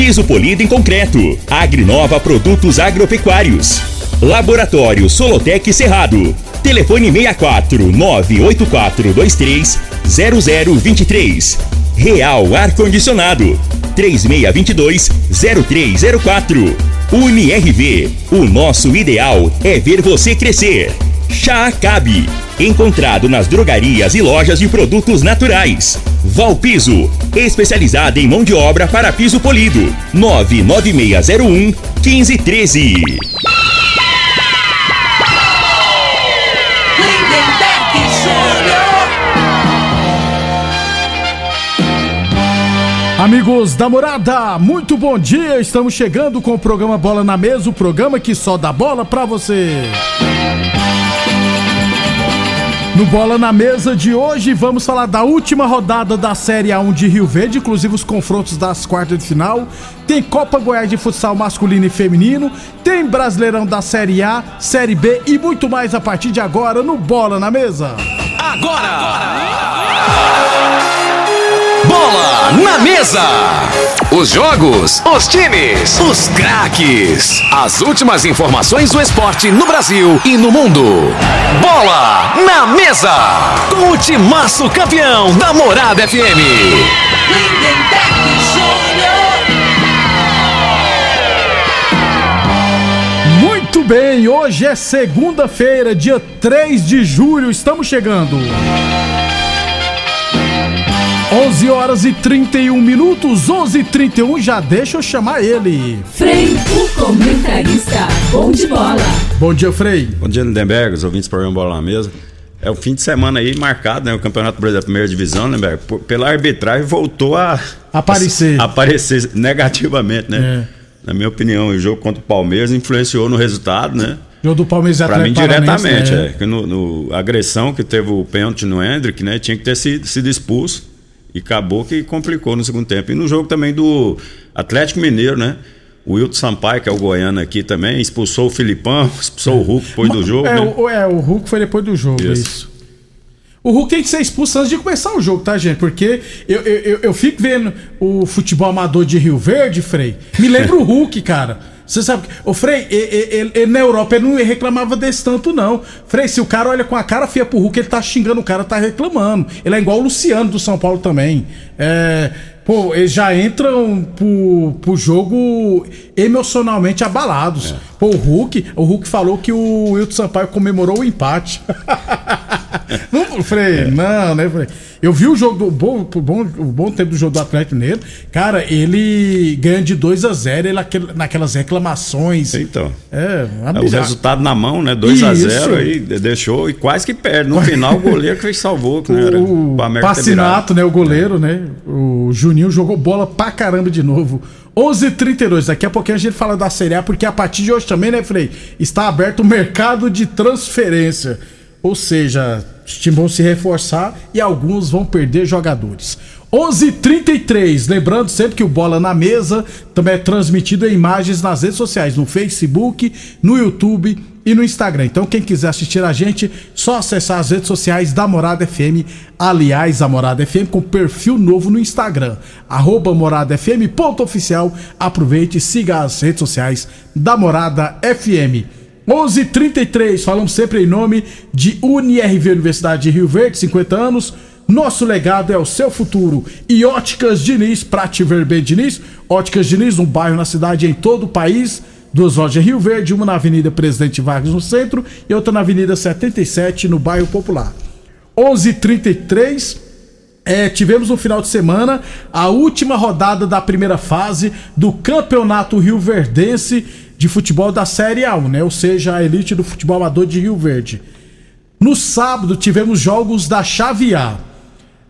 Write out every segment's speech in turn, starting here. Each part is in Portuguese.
piso polido em concreto. Agrinova Produtos Agropecuários. Laboratório Solotec Cerrado. Telefone 64 98423 0023. Real Ar Condicionado 3622 0304. UniRV, o nosso ideal é ver você crescer. Chá Acabe, encontrado nas drogarias e lojas de produtos naturais. Valpiso, especializada em mão de obra para piso polido. 99601 1513. Amigos da morada, muito bom dia. Estamos chegando com o programa Bola na Mesa o programa que só dá bola pra você. No Bola na Mesa de hoje, vamos falar da última rodada da Série A1 de Rio Verde, inclusive os confrontos das quartas de final. Tem Copa Goiás de futsal masculino e feminino, tem Brasileirão da Série A, Série B e muito mais a partir de agora no Bola na Mesa. Agora! agora! Bola na mesa. Os jogos, os times, os craques. As últimas informações do esporte no Brasil e no mundo. Bola na mesa. Com o timaço campeão da Morada FM. Muito bem, hoje é segunda-feira, dia 3 de julho, estamos chegando. 11 horas e 31 minutos, 11 e 31 já deixa eu chamar ele. Frei, o comentarista, bom de bola. Bom dia, Frei. Bom dia, Lindenberg, os ouvintes do programa Bola na Mesa. É o fim de semana aí marcado, né? O Campeonato Brasileiro da Primeira Divisão, Lindenberg, pela arbitragem voltou a aparecer, a, aparecer negativamente, né? É. Na minha opinião, o jogo contra o Palmeiras influenciou no resultado, né? Jogo do Palmeiras Para mim, diretamente, é. é. No, no, a agressão que teve o pênalti no Hendrick, né? Tinha que ter sido, sido expulso. E acabou que complicou no segundo tempo. E no jogo também do Atlético Mineiro, né? O Wilton Sampaio, que é o goiano aqui também, expulsou o Filipão, expulsou o Hulk depois do jogo. É, né? o, é, o Hulk foi depois do jogo, isso. isso. O Hulk tem que ser expulso antes de começar o jogo, tá, gente? Porque eu, eu, eu, eu fico vendo o futebol amador de Rio Verde, Frei. Me lembra o Hulk, cara. Você sabe que. O Frei, ele, ele, na Europa ele não reclamava desse tanto, não. Frei, se o cara olha com a cara feia pro Hulk, ele tá xingando o cara, tá reclamando. Ele é igual o Luciano do São Paulo também. É. Pô, eles já entram pro, pro jogo emocionalmente abalados. É. Pô, o Hulk, o Hulk falou que o Wilton Sampaio comemorou o empate. não, Frei, é. não, né, Frei? Eu vi o jogo do bom, bom, o bom tempo do jogo do Atlético Mineiro. Cara, ele ganha de 2 a 0 ele naquelas reclamações. Então. É, é o resultado na mão, né? 2 a 0 aí deixou e quase que perde. No final, o goleiro que salvou, que né? Era o né? O goleiro, é. né? O Juninho jogou bola pra caramba de novo. 11:32. Daqui a pouquinho a gente fala da Série A, porque a partir de hoje também, né, Frei? Está aberto o mercado de transferência. Ou seja, os times vão se reforçar e alguns vão perder jogadores. 11:33. Lembrando sempre que o Bola na Mesa também é transmitido em imagens nas redes sociais, no Facebook, no YouTube e no Instagram. Então, quem quiser assistir a gente, só acessar as redes sociais da Morada FM. Aliás, a Morada FM com perfil novo no Instagram, arroba Morada FM, ponto oficial. Aproveite siga as redes sociais da Morada FM. 11:33 falamos sempre em nome de UniRV Universidade de Rio Verde, 50 anos. Nosso legado é o seu futuro. E Óticas Diniz, pra te ver bem, Diniz. Óticas Diniz, um bairro na cidade em todo o país. Duas lojas Rio Verde, uma na Avenida Presidente Vargas no centro e outra na Avenida 77 no bairro Popular. 11:33 é, tivemos no final de semana a última rodada da primeira fase do Campeonato Rio Verdense de futebol da Série A1, né? Ou seja, a elite do futebol amador de Rio Verde. No sábado tivemos jogos da Chave A.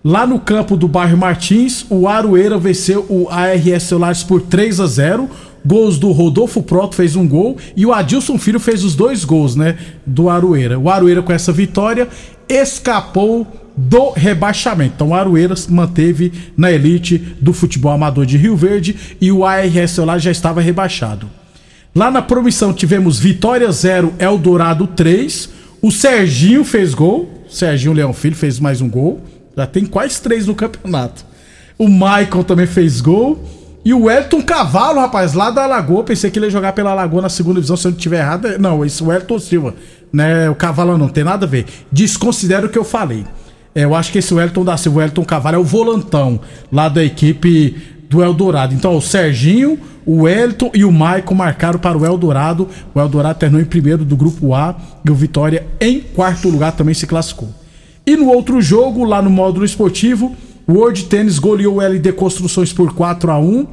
Lá no campo do bairro Martins, o Aroeira venceu o ARS Celulares por 3 a 0. Gols do Rodolfo Proto fez um gol e o Adilson Filho fez os dois gols, né? Do Aroeira. O Aroeira com essa vitória escapou do rebaixamento. Então o Aroeiras manteve na elite do futebol amador de Rio Verde e o ARS lá já estava rebaixado. Lá na promissão tivemos Vitória 0, Eldorado 3. O Serginho fez gol. Serginho Leão Filho fez mais um gol. Já tem quase três no campeonato. O Michael também fez gol. E o Elton Cavalo, rapaz, lá da Lagoa. Pensei que ele ia jogar pela Lagoa na segunda divisão, se eu não estiver errado. Não, esse é Elton Silva. Né? O Cavalo não tem nada a ver. Desconsidero o que eu falei. É, eu acho que esse Wellington da Silva, o Wellington Cavalo é o volantão lá da equipe do Eldorado. Então, o Serginho, o Wellington e o Maicon marcaram para o Eldorado. O Eldorado terminou em primeiro do grupo A e o Vitória em quarto lugar também se classificou. E no outro jogo, lá no módulo esportivo, o World Tennis goleou o LD Construções por 4 a 1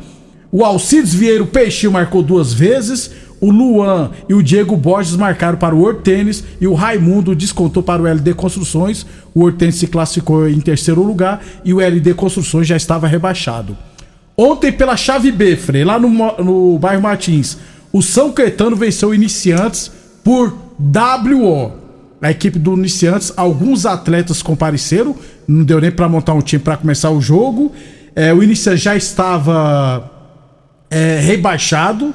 O Alcides Vieiro Peixinho marcou duas vezes o Luan e o Diego Borges marcaram para o World Tênis e o Raimundo descontou para o LD Construções. O World Tênis se classificou em terceiro lugar e o LD Construções já estava rebaixado. Ontem, pela chave B, Frei, lá no, no bairro Martins, o São Caetano venceu o Iniciantes por WO. A equipe do Iniciantes, alguns atletas compareceram, não deu nem para montar um time para começar o jogo. É, o Iniciantes já estava é, rebaixado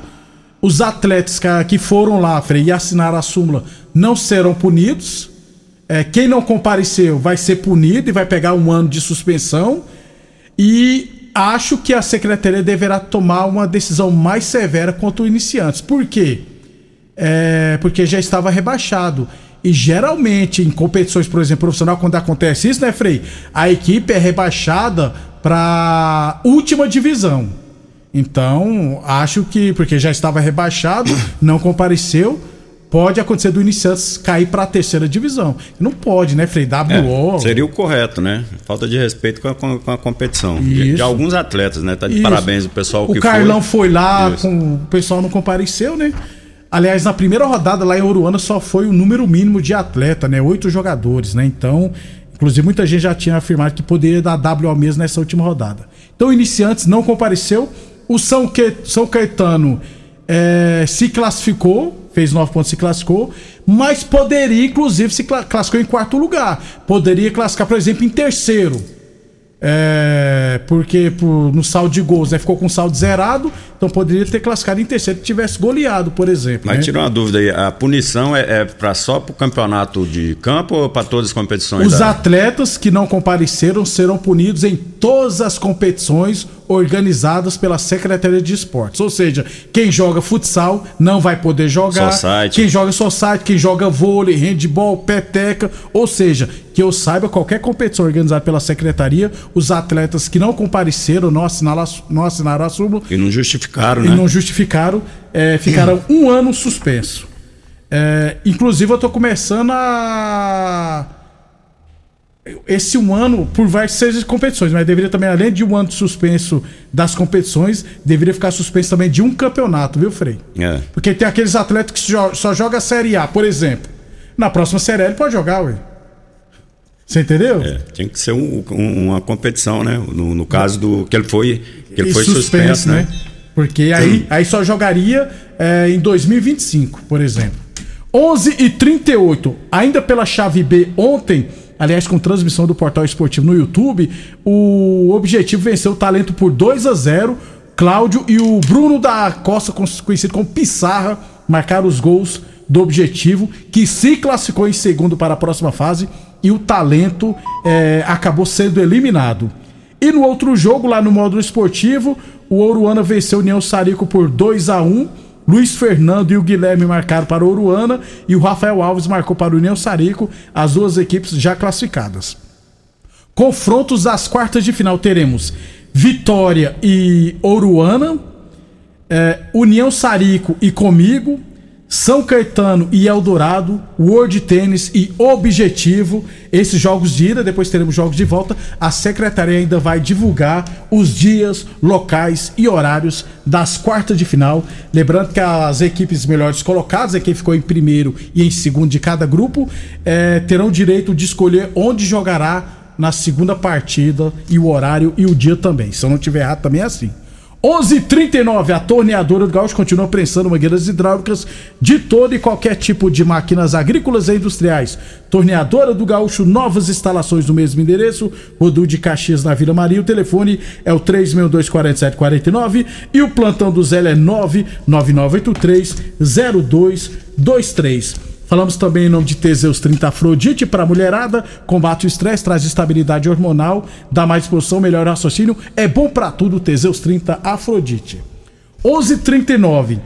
os atletas que foram lá, Frei, e assinaram a súmula não serão punidos. É, quem não compareceu vai ser punido e vai pegar um ano de suspensão. E acho que a secretaria deverá tomar uma decisão mais severa contra os iniciantes. Por quê? É, porque já estava rebaixado. E geralmente, em competições, por exemplo, profissional, quando acontece isso, né, Frei? A equipe é rebaixada para última divisão. Então, acho que, porque já estava rebaixado, não compareceu, pode acontecer do Iniciantes cair para a terceira divisão. Não pode, né, Frei? WO. É, seria o correto, né? Falta de respeito com a, com a competição. De, de, alguns atletas, né? Tá de Isso. parabéns o pessoal o que Carlão foi, foi lá, com, o pessoal não compareceu, né? Aliás, na primeira rodada lá em Oruana só foi o número mínimo de atleta, né? Oito jogadores, né? Então, inclusive muita gente já tinha afirmado que poderia dar WO mesmo nessa última rodada. Então, Iniciantes não compareceu o São, que, São Caetano é, se classificou, fez nove pontos, se classificou, mas poderia, inclusive, se classificou em quarto lugar. Poderia classificar, por exemplo, em terceiro. É, porque por, no saldo de gols né, ficou com saldo zerado, então poderia ter classificado em terceiro se tivesse goleado, por exemplo. Mas né? tira uma dúvida aí: a punição é, é pra, só para o campeonato de campo ou para todas as competições? Os da... atletas que não compareceram serão punidos em todas as competições organizadas pela Secretaria de Esportes. Ou seja, quem joga futsal não vai poder jogar. Society. Quem joga society, quem joga vôlei, handball, peteca. Ou seja, que eu saiba, qualquer competição organizada pela Secretaria, os atletas que não compareceram, não assinaram, não assinaram a súmula. E não justificaram, e né? E não justificaram, é, ficaram um ano suspenso. É, inclusive, eu estou começando a esse um ano por várias seis competições, mas deveria também, além de um ano de suspenso das competições, deveria ficar suspenso também de um campeonato, viu, Frei? É. Porque tem aqueles atletas que só jogam a Série A, por exemplo. Na próxima Série A ele pode jogar, ué. Você entendeu? É, tinha que ser um, um, uma competição, né? No, no, caso do que ele foi, que ele foi suspenso, suspenso né? né? Porque aí, aí só jogaria é, em 2025, por exemplo. 11 e 38 ainda pela chave B ontem aliás, com transmissão do portal esportivo no YouTube, o Objetivo venceu o talento por 2 a 0 Cláudio e o Bruno da Costa, conhecido como Pissarra, marcaram os gols do Objetivo, que se classificou em segundo para a próxima fase e o talento é, acabou sendo eliminado. E no outro jogo, lá no módulo esportivo, o Ouruana venceu o União Sarico por 2 a 1 Luiz Fernando e o Guilherme marcaram para o Uruana e o Rafael Alves marcou para o União Sarico, as duas equipes já classificadas. Confrontos das quartas de final teremos Vitória e Oruana, é, União Sarico e Comigo, são Caetano e Eldorado, World Tênis e Objetivo. Esses jogos de ida, depois teremos jogos de volta. A secretaria ainda vai divulgar os dias, locais e horários das quartas de final. Lembrando que as equipes melhores colocadas, quem ficou em primeiro e em segundo de cada grupo, é, terão direito de escolher onde jogará na segunda partida e o horário e o dia também. Se eu não tiver errado, também é assim. 11:39 A torneadora do Gaúcho continua prensando mangueiras hidráulicas de todo e qualquer tipo de máquinas agrícolas e industriais. Torneadora do Gaúcho, novas instalações no mesmo endereço, Rodu de Caxias na Vila Maria. O telefone é o 3624749 e o plantão do Zé é 999830223. Falamos também em nome de Teseus 30 Afrodite para mulherada, combate o estresse, traz estabilidade hormonal, dá mais disposição, melhor raciocínio, é bom para tudo Teseus 30 Afrodite. 11:39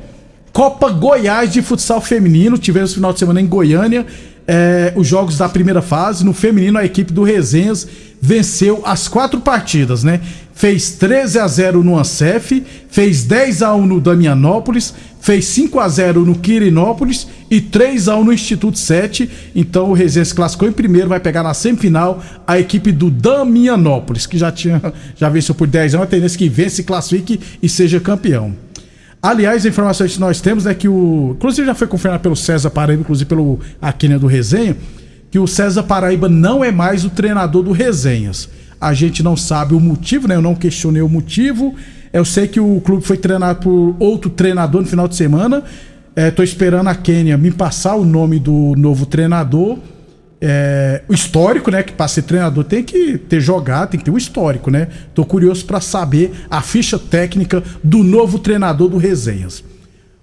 Copa Goiás de futsal feminino, tivemos final de semana em Goiânia, é, os jogos da primeira fase. No feminino, a equipe do Resenhas venceu as quatro partidas, né? Fez 13 a 0 no Ancef, fez 10 a 1 no Damianópolis, fez 5 a 0 no Quirinópolis e 3 a 1 no Instituto 7. Então o Resenhas classificou em primeiro, vai pegar na semifinal a equipe do Damianópolis, que já tinha já venceu por 10 anos, a tendência que vence, classifique e seja campeão. Aliás, a informação que nós temos é que o. Inclusive já foi confirmado pelo César Paraíba, inclusive pelo Aquina do Resenha, que o César Paraíba não é mais o treinador do Resenhas. A gente não sabe o motivo, né? Eu não questionei o motivo. Eu sei que o clube foi treinado por outro treinador no final de semana. Estou é, esperando a Quênia me passar o nome do novo treinador é, o histórico, né? Que para ser treinador tem que ter jogado, tem que ter um histórico, né? Tô curioso para saber a ficha técnica do novo treinador do Resenhas.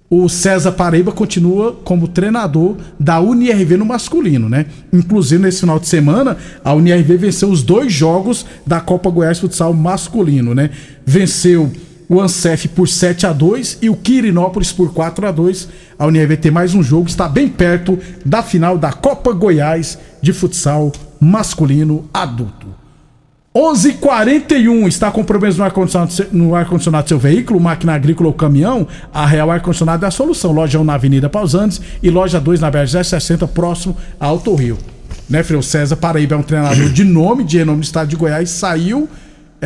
O César Paraíba continua como treinador da UNIRV no masculino, né? Inclusive, nesse final de semana, a UNIRV venceu os dois jogos da Copa Goiás Futsal masculino, né? Venceu o Ancef por 7 a 2 e o Quirinópolis por 4 a 2 A Unirv tem mais um jogo, está bem perto da final da Copa Goiás de futsal masculino adulto. 11:41 está com problemas no ar-condicionado no ar -condicionado do seu veículo, máquina agrícola ou caminhão? A Real Ar-Condicionado é a solução. Loja 1 na Avenida Pausantes e loja 2 na BR 60 próximo a Alto Rio. Né, Freio César Paraíba é um treinador de nome, de renome do estado de Goiás, saiu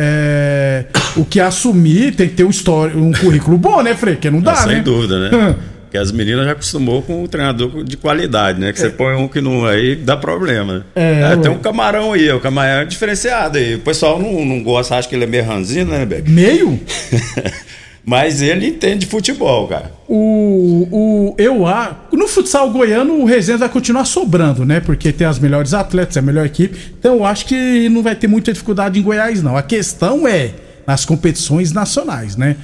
é, o que assumir tem que ter um, história, um currículo bom, né, Frei? Que não dá, é, né? Sem dúvida, né? Porque as meninas já acostumou com o treinador de qualidade, né? Que é. você põe um que não aí dá problema. É, é tem um camarão aí, o camarão é diferenciado aí. O pessoal não, não gosta, acha que ele é meio ranzinho, né, Beck? Meio? Mas ele entende futebol, cara. O, o, eu, a, no futsal goiano, o Resende vai continuar sobrando, né? Porque tem as melhores atletas, é a melhor equipe. Então eu acho que não vai ter muita dificuldade em Goiás, não. A questão é nas competições nacionais, né?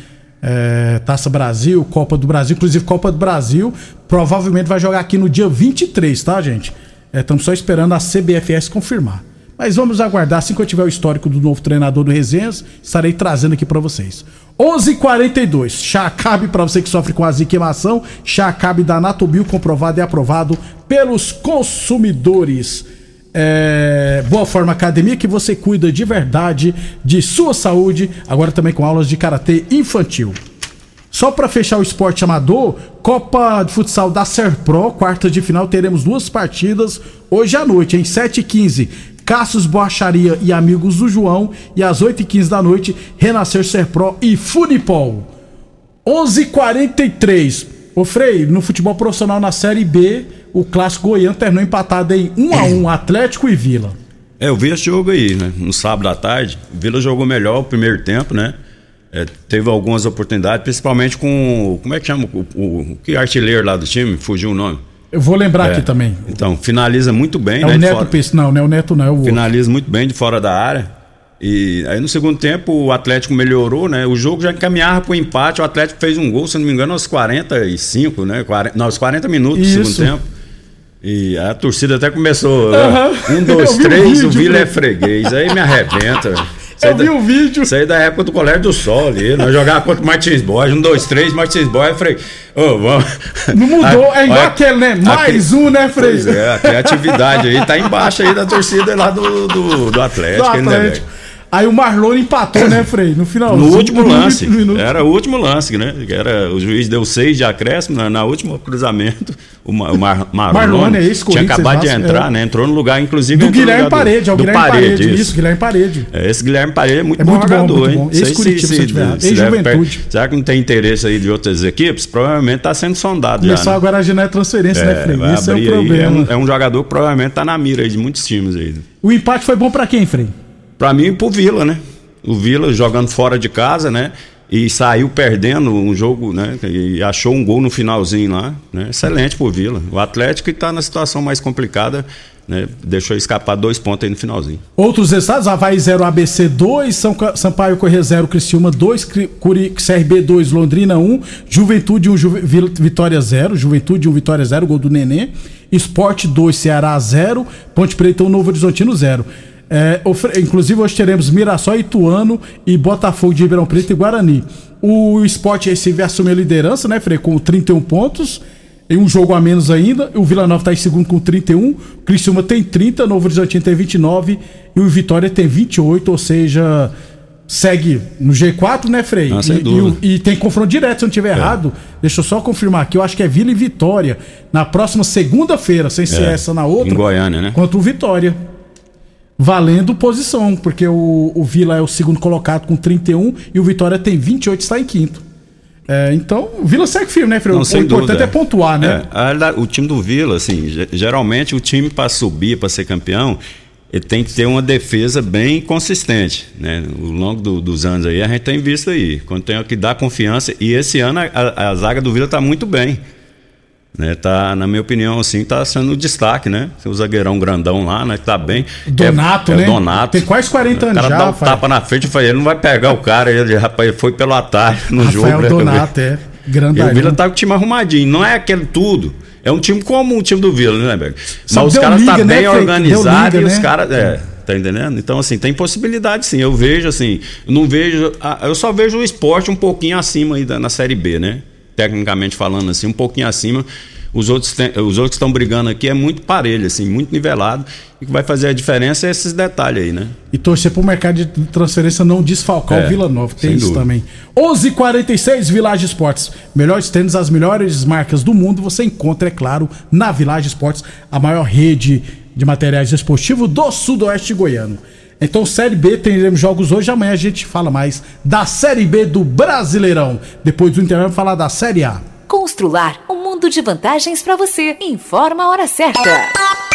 É, Taça Brasil, Copa do Brasil, inclusive Copa do Brasil, provavelmente vai jogar aqui no dia 23, tá, gente? Estamos é, só esperando a CBFS confirmar. Mas vamos aguardar, assim que eu tiver o histórico do novo treinador do Resenhas, estarei trazendo aqui para vocês. 11:42. Chá cabe para você que sofre com azia e queimação. Chá da Natobio comprovado e aprovado pelos consumidores. É, Boa Forma Academia que você cuida de verdade de sua saúde, agora também com aulas de karatê infantil. Só para fechar o esporte amador, Copa de Futsal da Serpro, quarta de final, teremos duas partidas hoje à noite, em 7h15. Cassius Borracharia e Amigos do João. E às 8h15 da noite, Renascer Serpro e Funipol. 11:43 Ô Frei, no futebol profissional na Série B, o clássico goiano terminou empatado em 1 a 1 Atlético e Vila. É, eu vi esse jogo aí, né? No sábado à tarde. Vila jogou melhor o primeiro tempo, né? É, teve algumas oportunidades, principalmente com. Como é que chama? O, o, o que artilheiro lá do time? Fugiu o nome. Eu vou lembrar é. aqui também. Então, finaliza muito bem. É né, o Neto fora... não, não é o Neto, não, é o outro. Finaliza muito bem de fora da área. E aí no segundo tempo o Atlético melhorou, né? O jogo já encaminhava para o empate, o Atlético fez um gol, se não me engano, aos 45, né? 40, não, aos 40 minutos Isso. do segundo tempo. E a torcida até começou. Um, dois, três, o Vila é freguês. Aí me arrebenta. Eu vi o vídeo. Isso aí da época do Colégio do Sol ali. Nós jogávamos contra o Martins Boy, um, dois, três, Martins Boy. Eu falei, oh, vamos. Não mudou, é igual aquele, né? Mais um, né, Frei? é, a criatividade aí tá embaixo aí da torcida lá do, do, do Atlético. Do Atlético. Aí o Marlon empatou, né, Frei? No final. No último lance. Era o último lance, né? Era, o juiz deu seis de acréscimo na, na último cruzamento. O, Mar, Mar, Marlon, é tinha acabado de entrar, é. né? Entrou no lugar, inclusive. Do Guilherme Parede, é o do Guilherme Parede. Parede isso. isso, Guilherme Parede. É, esse Guilherme Parede é muito, é bom muito jogador, bom, hein? Bom. Esse Curitiba, se, se, juventude. Será que não tem interesse aí de outras equipes? Provavelmente está sendo sondado Começou já. Né? agora a não é transferência, né, é, Frei? Esse é o problema. É um, é um, jogador que provavelmente está na mira aí de muitos times aí. O empate foi bom para quem, Frei? Para mim e pro Vila, né? o Vila jogando fora de casa, né? e saiu perdendo um jogo, né? E achou um gol no finalzinho lá, né? Excelente por Vila. O Atlético está na situação mais complicada, né? Deixou escapar dois pontos aí no finalzinho. Outros estados, Havaí 0, ABC 2, São, Sampaio Corrêa 0, Criciúma 2, Curi, CRB 2, Londrina 1, Juventude 1, Ju, Vitória 0, Juventude 1, Vitória 0, gol do Nenê, Esporte 2, Ceará 0, Ponte Preta 1, Novo Horizontino 0. É, inclusive hoje teremos Mirassol, Ituano e Botafogo de Ribeirão Preto e Guarani. O Sport Recife assume a liderança, né, Frei, com 31 pontos. Em um jogo a menos ainda. O Vila Nova está em segundo com 31. O Criciúma tem 30, Novo Horizontino tem 29 e o Vitória tem 28, ou seja, segue no G4, né, Frei? Ah, e, e, e, tem confronto direto, se eu não estiver é. errado. Deixa eu só confirmar aqui. Eu acho que é Vila e Vitória. Na próxima segunda-feira, sem ser é. essa na outra. Em Goiânia, né? Contra o Vitória valendo posição, porque o, o Vila é o segundo colocado com 31 e o Vitória tem 28 está em quinto. É, então, o Vila segue firme, né, Freire? o importante dúvida. é pontuar, né? É, o time do Vila, assim, geralmente o time para subir, para ser campeão, ele tem que ter uma defesa bem consistente, né? Ao longo do, dos anos aí, a gente tem visto aí, quando tem que dar confiança, e esse ano a, a, a zaga do Vila está muito bem. Né, tá, na minha opinião, assim, tá sendo um destaque, né? O zagueirão grandão lá, né? Que tá bem. Donato, é, é né? Donato. Tem quase 40 anos já. O cara dá um tapa na frente e falei, ele não vai pegar o cara, ele, rapaz, foi pelo atalho no Rafael jogo. Né, Donato, é. Grandão. o Vila tá com o time arrumadinho. Não é aquele tudo. É um time como o time do Vila, né, Berg? Mas os caras tá né, bem organizados e os né? caras. É, tá entendendo? Então, assim, tem possibilidade sim. Eu vejo, assim, não vejo. Eu só vejo o esporte um pouquinho acima aí da, na Série B, né? Tecnicamente falando assim, um pouquinho acima. Os outros, tem, os outros que estão brigando aqui é muito parelho, assim, muito nivelado. E que vai fazer a diferença é esses detalhes aí, né? E torcer para o mercado de transferência não desfalcar é, o Vila Nova, tem isso dúvida. também. 11:46 h 46 Village Esportes. Melhores tênis, as melhores marcas do mundo você encontra, é claro, na Village Esportes, a maior rede de materiais esportivos do sudoeste goiano. Então, Série B, teremos jogos hoje. Amanhã a gente fala mais da Série B do Brasileirão. Depois do intervalo, falar da Série A. Constrular um mundo de vantagens para você. Informa a hora certa.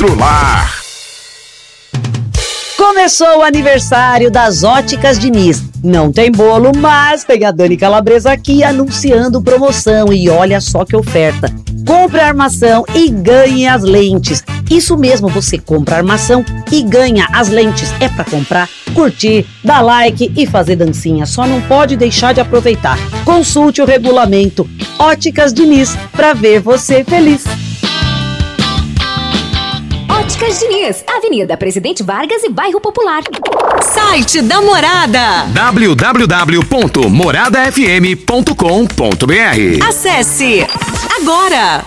Constrular. Começou o aniversário das Óticas Diniz. Não tem bolo, mas tem a Dani Calabresa aqui anunciando promoção e olha só que oferta. Compre a armação e ganhe as lentes. Isso mesmo, você compra a armação e ganha as lentes. É para comprar, curtir, dar like e fazer dancinha. Só não pode deixar de aproveitar. Consulte o regulamento Óticas Diniz para ver você feliz. Óticas Diniz, Avenida Presidente Vargas e Bairro Popular. Site da Morada www.moradafm.com.br Acesse agora!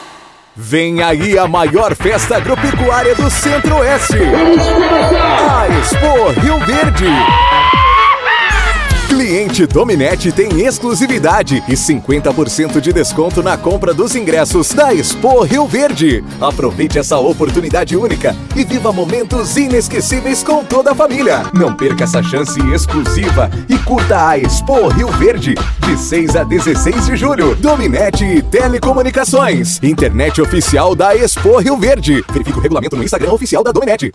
Vem aí a maior festa agropecuária do Centro-Oeste. A Expo Rio Verde. Cliente Dominete tem exclusividade e 50% de desconto na compra dos ingressos da Expo Rio Verde. Aproveite essa oportunidade única e viva momentos inesquecíveis com toda a família. Não perca essa chance exclusiva e curta a Expo Rio Verde de 6 a 16 de julho. Dominete Telecomunicações, internet oficial da Expo Rio Verde. Verifique o regulamento no Instagram oficial da Dominete.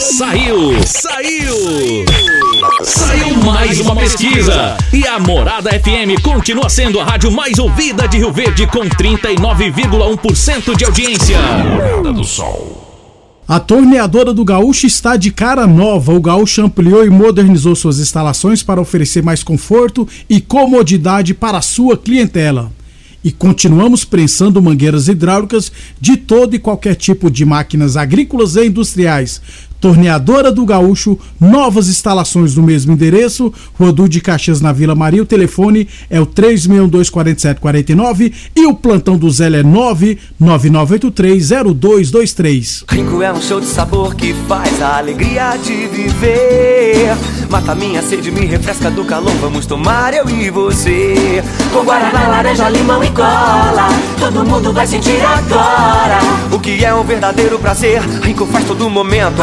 Saiu! Saiu! Saiu mais uma pesquisa! E a Morada FM continua sendo a rádio mais ouvida de Rio Verde com 39,1% de audiência. Morada do Sol. A torneadora do Gaúcho está de cara nova. O Gaúcho ampliou e modernizou suas instalações para oferecer mais conforto e comodidade para a sua clientela. E continuamos prensando mangueiras hidráulicas de todo e qualquer tipo de máquinas agrícolas e industriais Torneadora do Gaúcho, novas instalações no mesmo endereço, Rodul de Caxias na Vila Maria. O telefone é o 3624749 e o plantão do Zé é 999830223. Rico é um show de sabor que faz a alegria de viver. Mata minha sede, me refresca do calor. Vamos tomar eu e você. Com guaraná, laranja, limão e cola. Todo mundo vai sentir agora. O que é um verdadeiro prazer. Rico faz todo momento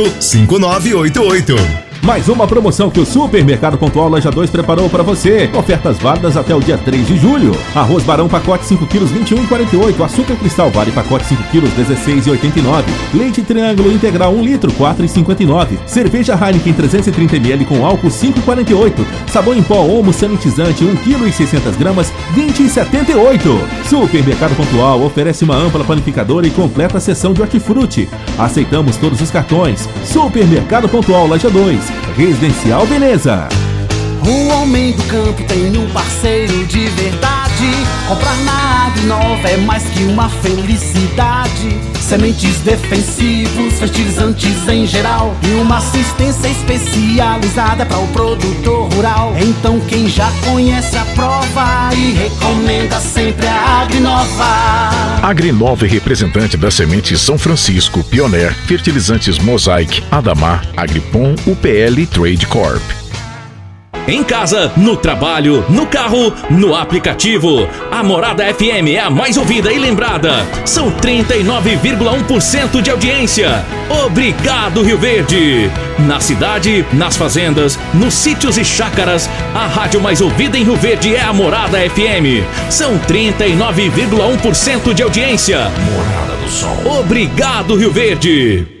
5988. Mais uma promoção que o Supermercado Pontual Loja 2 preparou para você. Ofertas válidas até o dia 3 de julho. Arroz Barão pacote 5 quilos 21,48. Açúcar Cristal Vale pacote 5 quilos 16,89. Leite Triângulo Integral 1 litro 4,59. Cerveja Heineken 330 ml com álcool 5,48. Sabão em pó Omo Sanitizante 1 kg e 600 gramas 20,78. Supermercado Pontual oferece uma ampla panificadora e completa seção de hortifruti. Aceitamos todos os cartões. Supermercado Pontual Loja 2. Residencial Beleza. O homem do campo tem um parceiro de verdade. Comprar na Agrinova é mais que uma felicidade. Sementes defensivos, fertilizantes em geral e uma assistência especializada para o produtor rural. Então quem já conhece a prova e recomenda sempre a Agrinova. Agrinova é representante da semente São Francisco, Pioneer, Fertilizantes Mosaic, Adamar, Agripom, UPL Trade Corp. Em casa, no trabalho, no carro, no aplicativo. A Morada FM é a mais ouvida e lembrada. São 39,1% de audiência. Obrigado, Rio Verde. Na cidade, nas fazendas, nos sítios e chácaras, a rádio mais ouvida em Rio Verde é a Morada FM. São 39,1% de audiência. Morada do Sol. Obrigado, Rio Verde.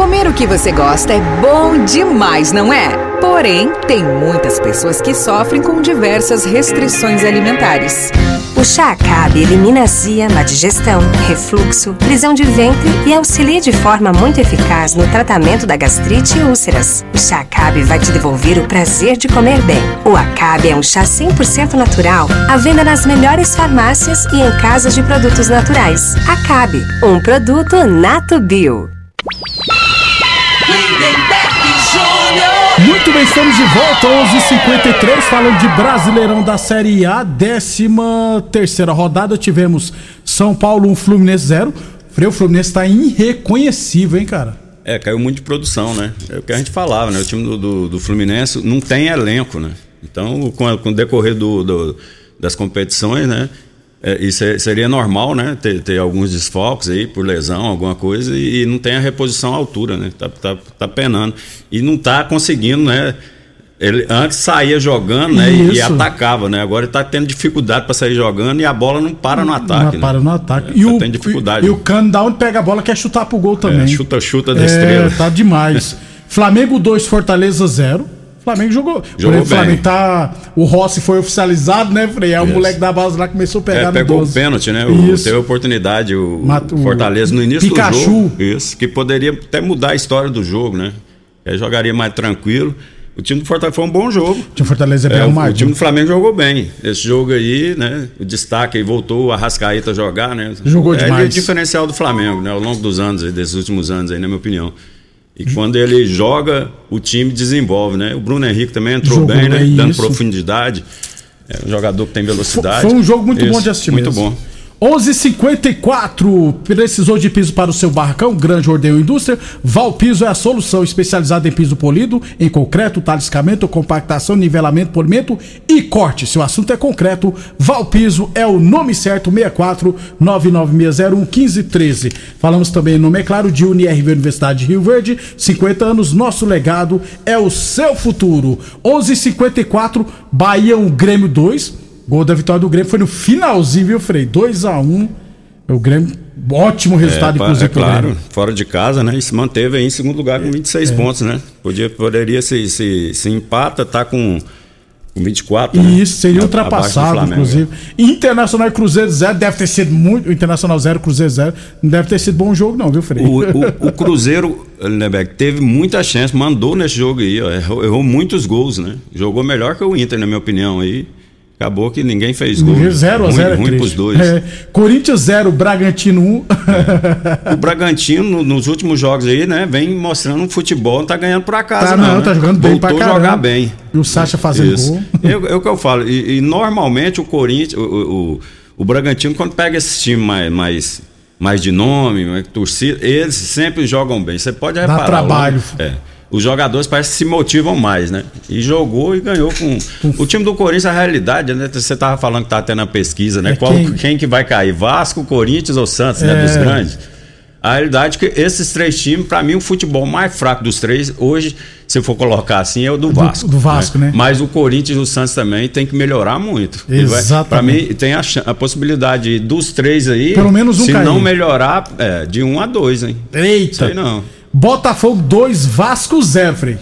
Comer o que você gosta é bom demais, não é? Porém, tem muitas pessoas que sofrem com diversas restrições alimentares. O chá Acabe elimina azia, má digestão, refluxo, prisão de ventre e auxilia de forma muito eficaz no tratamento da gastrite e úlceras. O chá Acabe vai te devolver o prazer de comer bem. O Acabe é um chá 100% natural, à venda nas melhores farmácias e em casas de produtos naturais. Acabe, um produto Nato Bio. Muito bem, estamos de volta, 11:53 falando de Brasileirão da Série A, 13 terceira rodada, tivemos São Paulo 1, Fluminense 0. Freio Fluminense está irreconhecível, hein, cara? É, caiu muito de produção, né? É o que a gente falava, né? O time do, do, do Fluminense não tem elenco, né? Então, com, com o decorrer do, do, das competições, né? É, isso é, seria normal, né? Ter, ter, alguns desfalques aí por lesão, alguma coisa, e, e, não tem a reposição à altura, né? Tá, tá, tá penando. E não tá conseguindo, né? Ele antes saía jogando né, e, e, atacava, né? Agora ele está tendo dificuldade para sair jogando e a bola não para no ataque. Não né? para no ataque. É, e, tá o, tendo dificuldade. E, e o Cano da onde pega a bola quer chutar pro gol também. É, chuta, chuta da é, estrela. Tá demais. Flamengo 2, Fortaleza 0. Flamengo jogou. Jogou o Flamengo tá. O Rossi foi oficializado, né, Frei? Aí o moleque da base lá começou a pegar É, no pegou 12. o pênalti, né? O, teve a oportunidade, o, o Fortaleza no início Pikachu. do jogo. Isso, que poderia até mudar a história do jogo, né? Aí jogaria mais tranquilo. O time do Fortaleza foi um bom jogo. O time do Fortaleza é bem É, o, arrumadinho. o time do Flamengo jogou bem. Esse jogo aí, né? O destaque aí voltou o Arrascaeta a jogar, né? Jogou é, demais. é o diferencial do Flamengo, né? Ao longo dos anos, desses últimos anos aí, na minha opinião. E quando ele joga, o time desenvolve, né? O Bruno Henrique também entrou Jogou bem, né? Dando isso. profundidade. É um jogador que tem velocidade. Foi um jogo muito Isso, bom de assistir Muito mesmo. bom. 11:54 Precisou de piso para o seu barracão? Grande Ordeio Indústria. Val Piso é a solução especializada em piso polido, em concreto, taliscamento, compactação, nivelamento, polimento e corte. Se o assunto é concreto, Val Piso é o nome certo, 64 99601 1513. Falamos também em nome, é claro, de UniRV Universidade de Rio Verde. 50 anos, nosso legado é o seu futuro. 11:54 Bahia 1, Grêmio 2. Gol da vitória do Grêmio foi no finalzinho, viu, Frei? 2x1. O Grêmio, ótimo resultado, é, inclusive, é claro, fora de casa, né? E se manteve aí em segundo lugar com 26 É. pontos, né? Podia, poderia se, se, se empata, tá com, com 24. né? Isso, seria A- ultrapassado, inclusive. Internacional e Cruzeiro 0 deve ter sido muito. Internacional 0, Cruzeiro 0. Não deve ter sido bom jogo, não, viu, Frei? O, o- o Cruzeiro, Lebeck, teve muita chance, mandou nesse jogo aí, ó, errou, errou muitos gols, né? Jogou melhor que o Inter, na minha opinião aí. Acabou que ninguém fez gol. 0 a Ruim- 0 é Ruim pros dois. É, Corinthians 0, Bragantino 1. O Bragantino, no- nos últimos jogos aí, né, vem mostrando um futebol, não tá ganhando por acaso, Tá, não. não, né? tá jogando bem Voltou pra a caramba. jogar bem. E o Sacha fazendo Isso. gol. É, é o que eu falo. E, e normalmente o Corinthians, o, o, o- Bragantino, quando pega esse time mais, mais, mais de nome, mais torcida, eles sempre jogam bem. Você pode Dá reparar. trabalho. lá, É. Os jogadores parece que se motivam mais, né? E jogou e ganhou com. O time do Corinthians, a realidade, né? Você tava falando que tá tendo a pesquisa, né? É Qual, quem- quem... que vai cair? Vasco, Corinthians ou Santos, né? É. Dos grandes. A realidade é que esses três times, pra mim, o futebol mais fraco dos três, hoje, se for colocar assim, é o do Vasco. do Vasco, né? Mas o Corinthians e o Santos também tem que melhrorar muito. Exatamente. Pra mim, tem a, a possibilidade dos três aí. Pelo menos um Se cair. não melhorar, é, de um a dois, hein? Eita. Sei não. Botafogo 2, Vasco 0, Frei.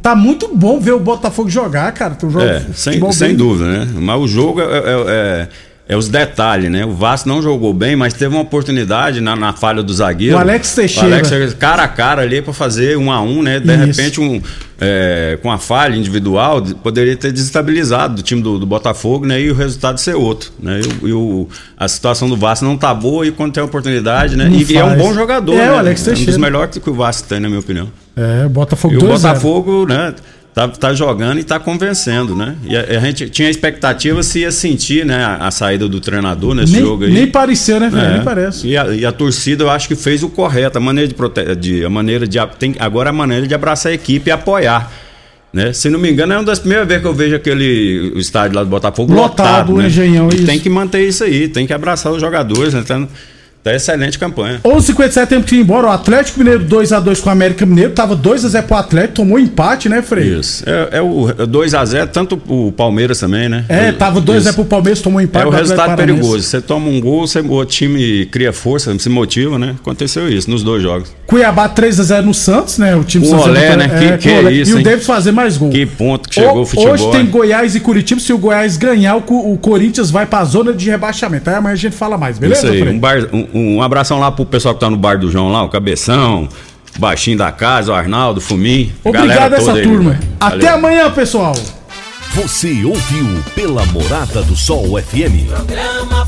Tá muito bom ver o Botafogo jogar, cara. Tu joga É, sem, sem dúvida, né? Mas o jogo é, é- é- é os detalhes, né? O Vasco não jogou bem, mas teve uma oportunidade na, na falha do zagueiro. O Alex Teixeira. O Alex cara a cara ali pra fazer um a um, né? De Isso. repente, um, é, com a falha individual, de- poderia ter desestabilizado o time do, do Botafogo, né? E o resultado ser outro, né? E, e o- a situação do Vasco não tá boa e quando tem a oportunidade, né? Não E, é um bom jogador, É, né? o Alex um Teixeira. dos melhores que o Vasco tem, na minha opinião. É, Botafogo E o 2 Botafogo, né? Tá, tá jogando e tá convencendo, né? E a, a gente tinha a expectativa se ia sentir, né? A, a saída do treinador nesse Nem, jogo aí. nem pareceu, né, Frei? É. Nem parece. E a, e a torcida eu acho que fez o correto, a maneira de, prote... de a maneira de tem agora a maneira de abraçar a equipe e apoiar. Né? Se não me engano, é uma das primeiras vezes que eu vejo aquele o estádio lá do Botafogo Lotado, lotado. o né? Engenhão, e isso. tem que manter isso aí, tem que abraçar os jogadores, né? Tá, tá excelente campanha. 11h57 tempo que ir embora. O Atlético Mineiro 2x2 com o América Mineiro. Tava 2x0 pro Atlético, tomou empate, né, Frei? Isso. É, é o 2x0, tanto o Palmeiras também, né? É, tava 2x0 Isso. pro Palmeiras, tomou empate. É o resultado perigoso. Você toma um gol, você, o time cria força, se motiva, né? Aconteceu isso nos dois jogos. Cuiabá 3x0 no Santos, né? O time O Olé, é, né? Que- com que o é isso, E o? Davis fazer mais gol. Que ponto que chegou o futebol. Hoje tem? Goiás e Curitiba. Se o Goiás ganhar, o, o Corinthians vai pra zona de rebaixamento. Aí amanhã a gente fala mais, beleza, Isso aí. Frei? Um, bar- um- um abração lá pro pessoal que tá no bar do João lá, o Cabeção, Baixinho da Casa, o Arnaldo, o Fumim. a Obrigado galera essa aí, turma. Até Valeu. amanhã, pessoal. Você ouviu pela Morada do Sol FM. Programa